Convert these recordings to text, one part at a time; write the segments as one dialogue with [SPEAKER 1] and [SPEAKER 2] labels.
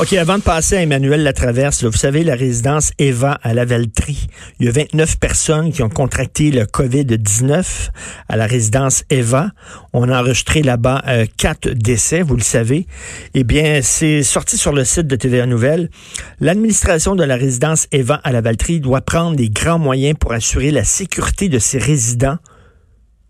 [SPEAKER 1] OK, avant de passer à Emmanuel Latraverse, vous savez, la résidence Eva à Lavaltrie, il y a 29 personnes qui ont contracté le COVID-19 à la résidence Eva. On a enregistré là-bas euh, décès, vous le savez. Eh bien, c'est sorti sur le site de TVA Nouvelles. L'administration de la résidence Eva à Lavaltrie doit prendre des grands moyens pour assurer la sécurité de ses résidents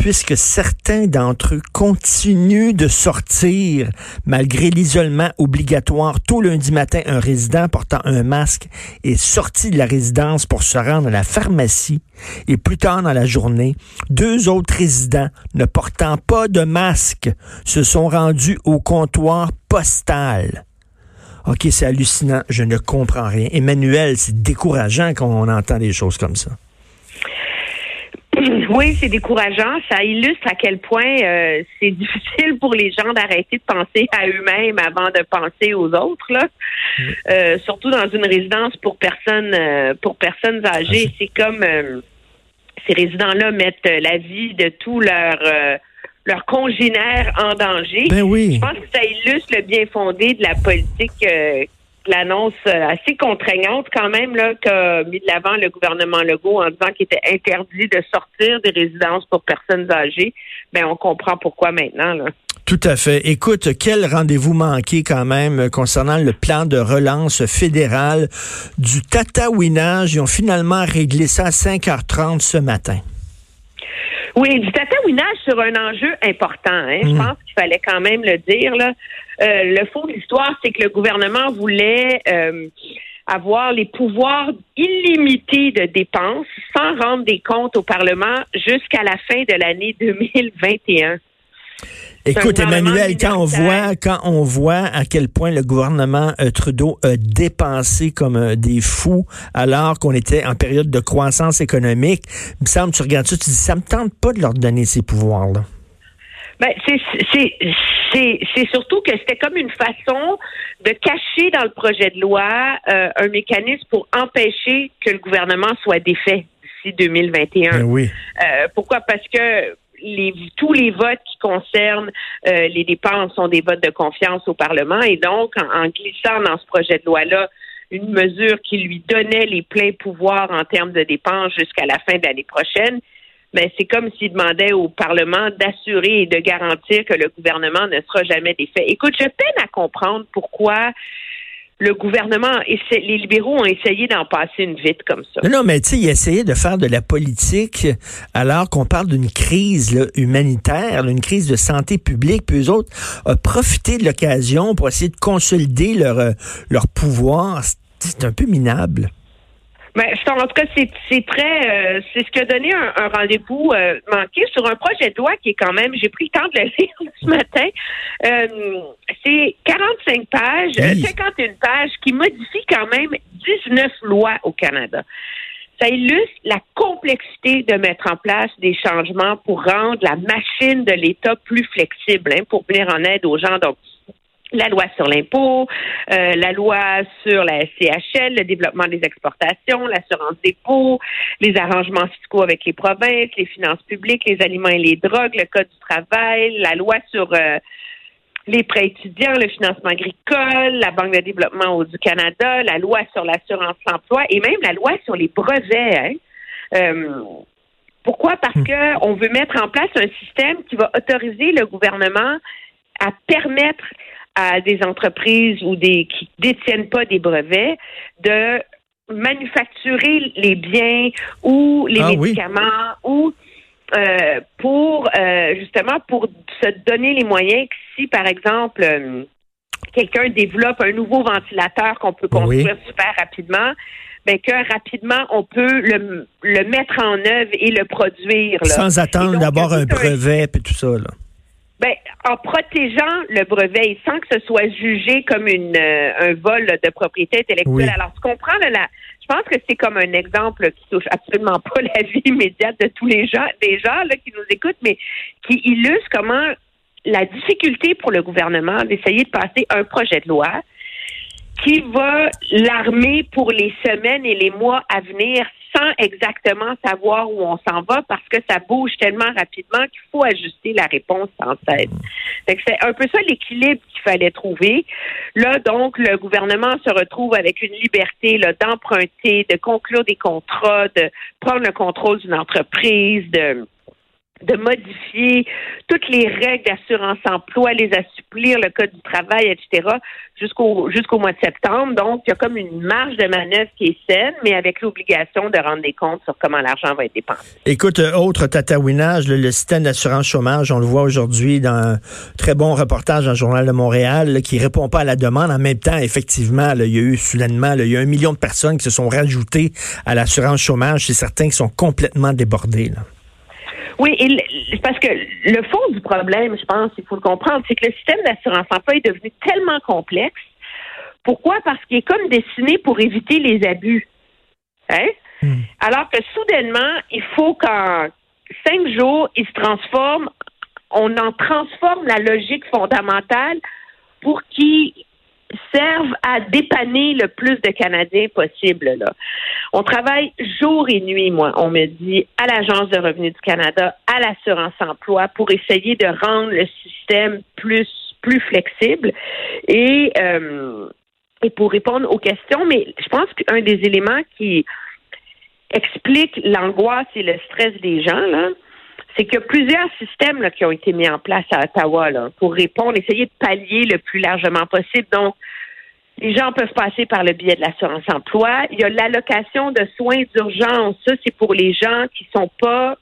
[SPEAKER 1] puisque certains d'entre eux continuent de sortir malgré l'isolement obligatoire. Tout lundi matin, un résident portant un masque est sorti de la résidence pour se rendre à la pharmacie et plus tard dans la journée, deux autres résidents ne portant pas de masque se sont rendus au comptoir postal. OK, c'est hallucinant, je ne comprends rien. Emmanuel, c'est décourageant quand on entend des choses comme ça.
[SPEAKER 2] Oui, c'est décourageant. Ça illustre à quel point euh, c'est difficile pour les gens d'arrêter de penser à eux-mêmes avant de penser aux autres. Là. Euh, surtout dans une résidence pour personnes euh, pour personnes âgées. C'est comme ces résidents-là mettent la vie de tous leurs leurs congénères en danger.
[SPEAKER 1] Ben oui.
[SPEAKER 2] Je pense que ça illustre le bien fondé de la politique l'annonce euh, assez contraignante quand même là qu'a mis de l'avant le gouvernement Legault en disant qu'il était interdit de sortir des résidences pour personnes âgées. Ben on comprend pourquoi maintenant.
[SPEAKER 1] Tout à fait. Écoute, quel rendez-vous manqué quand même concernant le plan de relance fédéral du tatouinage. Ils ont finalement réglé ça à 5h30 ce matin.
[SPEAKER 2] Oui, du tatouinage sur un enjeu important. Hein. Je mm. pense qu'il fallait quand même le dire. Là. Euh, le fond de l'histoire, c'est que le gouvernement voulait euh, avoir les pouvoirs illimités de dépenses sans rendre des comptes au Parlement jusqu'à la fin de l'année 2021.
[SPEAKER 1] Écoute, Emmanuel, quand on voit, quand on voit à quel point le gouvernement euh, Trudeau a dépensé comme des fous alors qu'on était en période de croissance économique, il me semble, tu regardes ça, tu dis, ça me tente pas de leur donner ces pouvoirs-là.
[SPEAKER 2] Ben, c'est surtout que c'était comme une façon de cacher dans le projet de loi euh, un mécanisme pour empêcher que le gouvernement soit défait d'ici 2021.
[SPEAKER 1] Ben oui.
[SPEAKER 2] Euh, pourquoi? Parce que les, tous les votes qui concernent euh, les dépenses sont des votes de confiance au Parlement et donc en, glissant dans ce projet de loi-là une mesure qui lui donnait les pleins pouvoirs en termes de dépenses jusqu'à la fin de l'année prochaine, mais ben, c'est comme s'il demandait au Parlement d'assurer et de garantir que le gouvernement ne sera jamais défait. Écoute, je peine à comprendre pourquoi le gouvernement, les libéraux ont essayé d'en passer une vite comme ça.
[SPEAKER 1] Non, mais tu sais, ils essayaient de faire de la politique alors qu'on parle d'une crise humanitaire, d'une crise de santé publique, puis eux autres ont profité de l'occasion pour essayer de consolider leur, euh, leur pouvoir. C'est un peu minable.
[SPEAKER 2] Ben, en tout cas, c'est très, euh, c'est ce qui a donné un, rendez-vous euh, manqué sur un projet de loi qui est quand même, j'ai pris le temps de le lire ce matin. Euh, c'est 45 pages, 51 pages qui modifient quand même 19 lois au Canada. Ça illustre la complexité de mettre en place des changements pour rendre la machine de l'État plus flexible, hein, pour venir en aide aux gens. Donc, la loi sur l'impôt, euh, la loi sur la SCHL, le développement des exportations, l'assurance dépôt, les arrangements fiscaux avec les provinces, les finances publiques, les aliments et les drogues, le code du travail, la loi sur euh, les prêts étudiants, le financement agricole, la Banque de développement du Canada, la loi sur l'assurance emploi et même la loi sur les brevets. Hein. Euh, pourquoi? Parce hmm. que on veut mettre en place un système qui va autoriser le gouvernement à permettre à des entreprises ou des qui détiennent pas des brevets de manufacturer les biens ou les ah médicaments ou euh, pour euh, justement pour se donner les moyens que si par exemple euh, quelqu'un développe un nouveau ventilateur qu'on peut construire super rapidement, ben que rapidement on peut le, mettre en œuvre et le produire.
[SPEAKER 1] Sans attendre d'avoir un brevet et tout ça. Là.
[SPEAKER 2] Ben, en protégeant le brevet sans que ce soit jugé comme une euh, un vol de propriété intellectuelle.
[SPEAKER 1] Oui.
[SPEAKER 2] Alors, tu comprends, là, la, je pense que c'est comme un exemple qui touche absolument pas la vie immédiate de tous les gens, des gens là, qui nous écoutent, mais qui illustre comment la difficulté pour le gouvernement d'essayer de passer un projet de loi qui va l'armer pour les semaines et les mois à venir sans exactement savoir où on s'en va parce que ça bouge tellement rapidement qu'il faut ajuster la réponse sans cesse. C'est un peu ça l'équilibre qu'il fallait trouver. Là, donc, le gouvernement se retrouve avec une liberté d'emprunter, de conclure des contrats, de prendre le contrôle d'une entreprise, de de modifier toutes les règles d'assurance emploi, les assouplir, le code du travail, etc., jusqu'au jusqu'au mois de septembre. Donc, il y a comme une marge de manœuvre qui est saine, mais avec l'obligation de rendre des comptes sur comment l'argent va être dépensé.
[SPEAKER 1] Écoute, euh, autre tatouinage, le, système d'assurance chômage, on le voit aujourd'hui dans un très bon reportage dans le Journal de Montréal là, qui répond pas à la demande. En même temps, effectivement, il y a eu soudainement, il y a un million de personnes qui se sont rajoutées à l'assurance chômage. C'est certains qui sont complètement débordés.
[SPEAKER 2] Oui, et parce que le fond du problème, je pense, il faut le comprendre, c'est que le système d'assurance emploi est devenu tellement complexe. Pourquoi? Parce qu'il est comme destiné pour éviter les abus. Hein?
[SPEAKER 1] Hmm.
[SPEAKER 2] Alors que soudainement, il faut qu'en cinq jours, il se transforme, on en transforme la logique fondamentale pour qu'il serve à dépanner le plus de Canadiens possible. Là. On travaille jour et nuit, moi, on me dit, à l'Agence de revenus du Canada, à l'assurance emploi, pour essayer de rendre le système plus, plus flexible et, euh, et pour répondre aux questions. Mais je pense qu'un des éléments qui explique l'angoisse et le stress des gens, là, c'est qu'il y a plusieurs systèmes qui ont été mis en place à Ottawa pour répondre, essayer de pallier le plus largement possible. Donc, les gens peuvent passer par le biais de l'assurance emploi. Il y a l'allocation de soins d'urgence. Ça, c'est pour les gens qui sont pas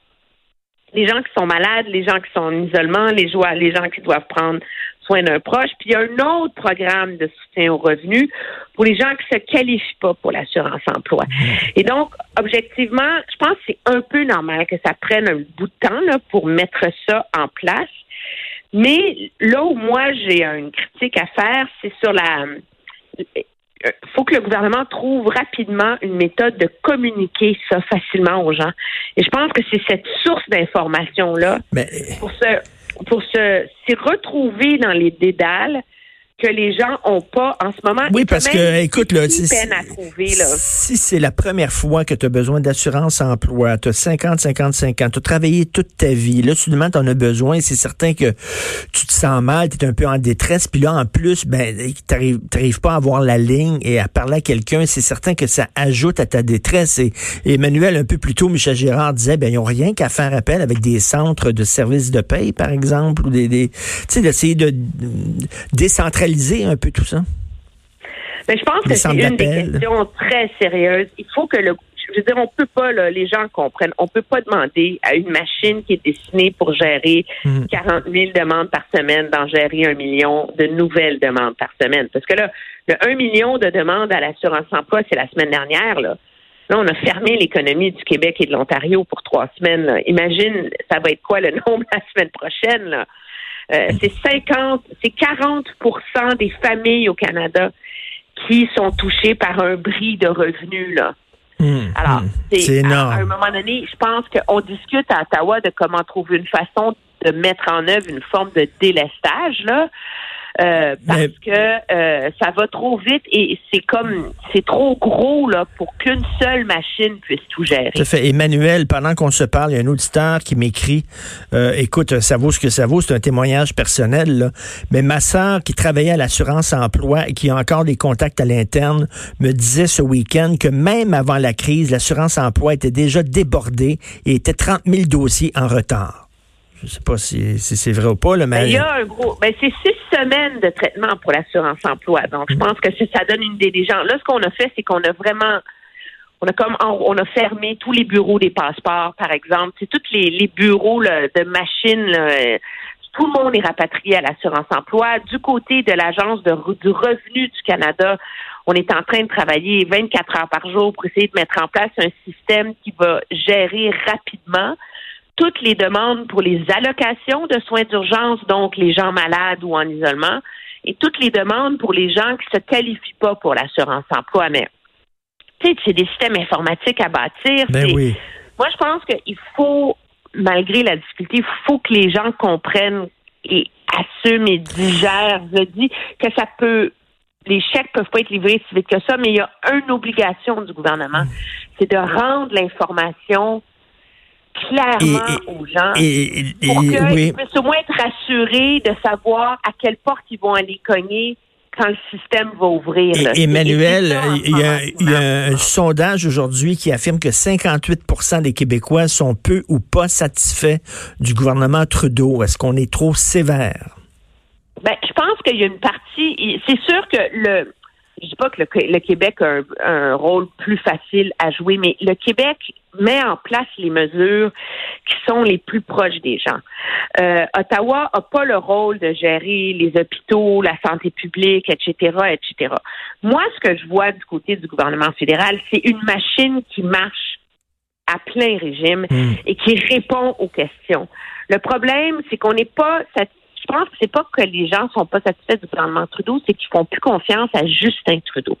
[SPEAKER 2] les gens qui sont malades, les gens qui sont en isolement, les gens qui doivent prendre d'un proche. Puis il y a un autre programme de soutien aux revenus pour les gens qui se qualifient pas pour l'assurance emploi. Et donc, objectivement, je pense que c'est un peu normal que ça prenne un bout de temps là, pour mettre ça en place. Mais là où moi j'ai une critique à faire, c'est sur la il faut que le gouvernement trouve rapidement une méthode de communiquer ça facilement aux gens. Et je pense que c'est cette source d'information-là
[SPEAKER 1] Mais
[SPEAKER 2] pour se pour se s'y retrouver dans les dédales que les gens ont pas en ce moment.
[SPEAKER 1] Oui, parce que, écoute, là,
[SPEAKER 2] si
[SPEAKER 1] c'est-
[SPEAKER 2] peine à trouver, là.
[SPEAKER 1] si c'est la première fois que tu as besoin d'assurance emploi, tu as 50, 55 ans, tu as travaillé toute ta vie, là, soudainement, tu en as besoin, c'est certain que tu te sens mal, tu es un peu en détresse, puis là, en plus, ben, tu n'arrives pas à avoir la ligne et à parler à quelqu'un, c'est certain que ça ajoute à ta détresse. Et, et Emmanuel, un peu plus tôt, Michel Girard disait, ben, ils n'ont rien qu'à faire appel avec des centres de services de paye, par exemple, ou des, des tu sais, d'essayer de de un peu tout ça?
[SPEAKER 2] Mais je pense
[SPEAKER 1] Les
[SPEAKER 2] que c'est une des questions très sérieuses. Il faut que le je veux dire, on peut pas, là, les gens comprennent, on peut pas demander à une machine qui est destinée pour gérer
[SPEAKER 1] Mhm.
[SPEAKER 2] 40 000 demandes par semaine d'en gérer un million de nouvelles demandes par semaine. Parce que là, le 1 million de demandes à l'assurance emploi, c'est la semaine dernière, là. Là, on a fermé l'économie du Québec et de l'Ontario pour trois semaines. là. Imagine, ça va être quoi le nombre la semaine prochaine, là? Euh, c'est 50, c'est 40% des familles au Canada qui sont touchées par un bris de revenus, là.
[SPEAKER 1] Hum,
[SPEAKER 2] Alors,
[SPEAKER 1] hum.
[SPEAKER 2] c'est
[SPEAKER 1] c'est
[SPEAKER 2] à-
[SPEAKER 1] énorme.
[SPEAKER 2] À, un moment donné, je pense qu'on discute à Ottawa de comment trouver une façon de mettre en œuvre une forme de délestage, là. Euh, parce
[SPEAKER 1] Mais-
[SPEAKER 2] que euh, ça va trop vite et c'est comme c'est trop gros là pour qu'une seule machine puisse tout gérer.
[SPEAKER 1] Tout à fait. Emmanuel, pendant qu'on se parle, il y a un auditeur qui m'écrit euh, Écoute, ça vaut ce que ça vaut, c'est un témoignage personnel, là. mais ma sœur qui travaillait à l'assurance emploi et qui a encore des contacts à l'interne me disait ce week-end que même avant la crise, l'assurance emploi était déjà débordée et était 30 000 dossiers en retard. Je ne sais pas si, si c'est vrai ou pas, là,
[SPEAKER 2] Ben,
[SPEAKER 1] mais.
[SPEAKER 2] il y a un gros. Ben, c'est six semaines de traitement pour l'assurance emploi. Donc, je pense que ça donne une idée des gens. Là, ce qu'on a fait, c'est qu'on a vraiment. On a comme on a fermé tous les bureaux des passeports, par exemple. C'est tous les, les bureaux là, de machines. là, euh, tout le monde est rapatrié à l'assurance emploi. Du côté de l'Agence de du revenu du Canada, on est en train de travailler 24 heures par jour pour essayer de mettre en place un système qui va gérer rapidement toutes les demandes pour les allocations de soins d'urgence, donc les gens malades ou en isolement, et toutes les demandes pour les gens qui se qualifient pas pour l'assurance emploi. Mais tu sais, c'est des systèmes informatiques à bâtir.
[SPEAKER 1] Ben oui.
[SPEAKER 2] Moi, je pense qu'il faut, malgré la difficulté, il faut que les gens comprennent et assument et digèrent. Je dis que ça peut. Les chèques peuvent pas être livrés si vite que ça, mais il y a une obligation du gouvernement, c'est de rendre l'information clairement
[SPEAKER 1] Et-
[SPEAKER 2] aux gens
[SPEAKER 1] Et, et-
[SPEAKER 2] pour qu'ils
[SPEAKER 1] oui.
[SPEAKER 2] puissent au moins être rassurés de savoir à quelle porte ils vont aller cogner quand le système va ouvrir.
[SPEAKER 1] Emmanuel, il y a,
[SPEAKER 2] ce moment,
[SPEAKER 1] il y a un sondage aujourd'hui qui affirme que 58% des Québécois sont peu ou pas satisfaits du gouvernement Trudeau. Est-ce qu'on est trop sévère?
[SPEAKER 2] Ben, je pense qu'il y a une partie. C'est sûr que le. Je dis pas que le, le Québec a un, un rôle plus facile à jouer, mais le Québec met en place les mesures qui sont les plus proches des gens. Euh, Ottawa a pas le rôle de gérer les hôpitaux, la santé publique, etc., etc. Moi, ce que je vois du côté du gouvernement fédéral, c'est une machine qui marche à plein régime
[SPEAKER 1] Hmm.
[SPEAKER 2] et qui répond aux questions. Le problème, c'est qu'on n'est pas satisfait. Je pense que c'est pas que les gens sont pas satisfaits du gouvernement Trudeau, c'est qu'ils font plus confiance à Justin Trudeau.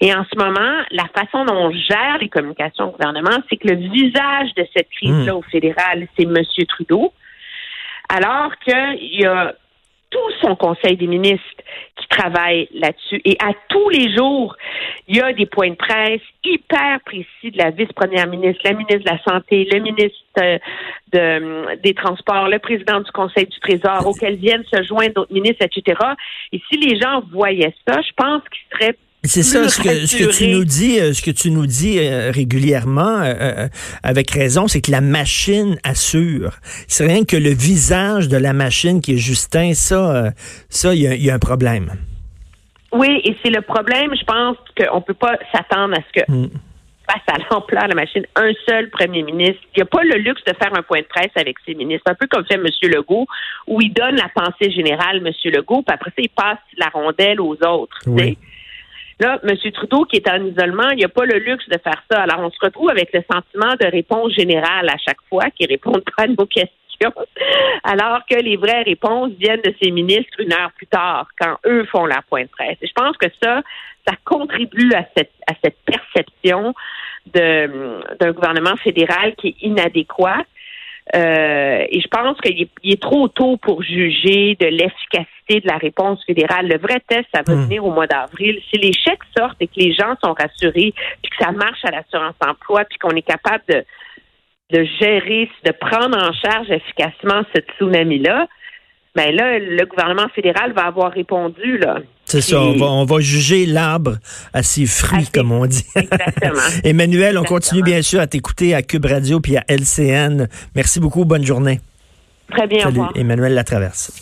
[SPEAKER 2] Et en ce moment, la façon dont on gère les communications au gouvernement, c'est que le visage de cette crise-là au fédéral, c'est M. Trudeau, alors qu'il y a tout son conseil des ministres qui travaille là-dessus. Et à tous les jours, il y a des points de presse hyper précis de la vice-première ministre, la ministre de la Santé, le ministre euh, de- des Transports, le président du Conseil du Trésor, auquel viennent se joindre d'autres ministres, etc. Et si les gens voyaient ça, je pense qu'ils seraient
[SPEAKER 1] C'est ça, ce que, ce que tu nous dis, euh, ce que tu nous dis euh, régulièrement, euh, euh, avec raison, c'est que la machine assure. C'est rien que le visage de la machine qui est Justin, ça, euh, ça, il y, y a un problème.
[SPEAKER 2] Oui, et c'est le problème, je pense qu'on peut pas s'attendre à ce que
[SPEAKER 1] Mm.
[SPEAKER 2] face à l'ampleur de la machine, un seul premier ministre. Il n'y a pas le luxe de faire un point de presse avec ses ministres, un peu comme fait M. Legault, où il donne la pensée générale, M. Legault, puis après ça, il passe la rondelle aux autres.
[SPEAKER 1] Oui.
[SPEAKER 2] Là, M. Trudeau, qui est en isolement, il n'y a pas le luxe de faire ça. Alors, on se retrouve avec le sentiment de réponse générale à chaque fois, qui répondent pas à nos questions, alors que les vraies réponses viennent de ces ministres une heure plus tard, quand eux font leur point de presse. Et je pense que ça, ça contribue à cette, à cette perception d'un gouvernement fédéral qui est inadéquat. Euh, et je pense qu'il est, trop tôt pour juger de l'efficacité de la réponse fédérale. Le vrai test, ça va
[SPEAKER 1] Hmm.
[SPEAKER 2] venir au mois d'avril. Si les chèques sortent et que les gens sont rassurés, puis que ça marche à l'assurance emploi, puis qu'on est capable de, de gérer, de prendre en charge efficacement ce tsunami-là, ben là, le gouvernement fédéral va avoir répondu, là.
[SPEAKER 1] C'est ça, on va, on va juger l'arbre à ses fruits,
[SPEAKER 2] À
[SPEAKER 1] comme on dit.
[SPEAKER 2] Exactement.
[SPEAKER 1] Emmanuel, on
[SPEAKER 2] Exactement.
[SPEAKER 1] continue bien sûr à t'écouter à Cube Radio puis à LCN. Merci beaucoup, bonne journée.
[SPEAKER 2] Très bien, au
[SPEAKER 1] Salut,
[SPEAKER 2] revoir.
[SPEAKER 1] Emmanuel Latraverse.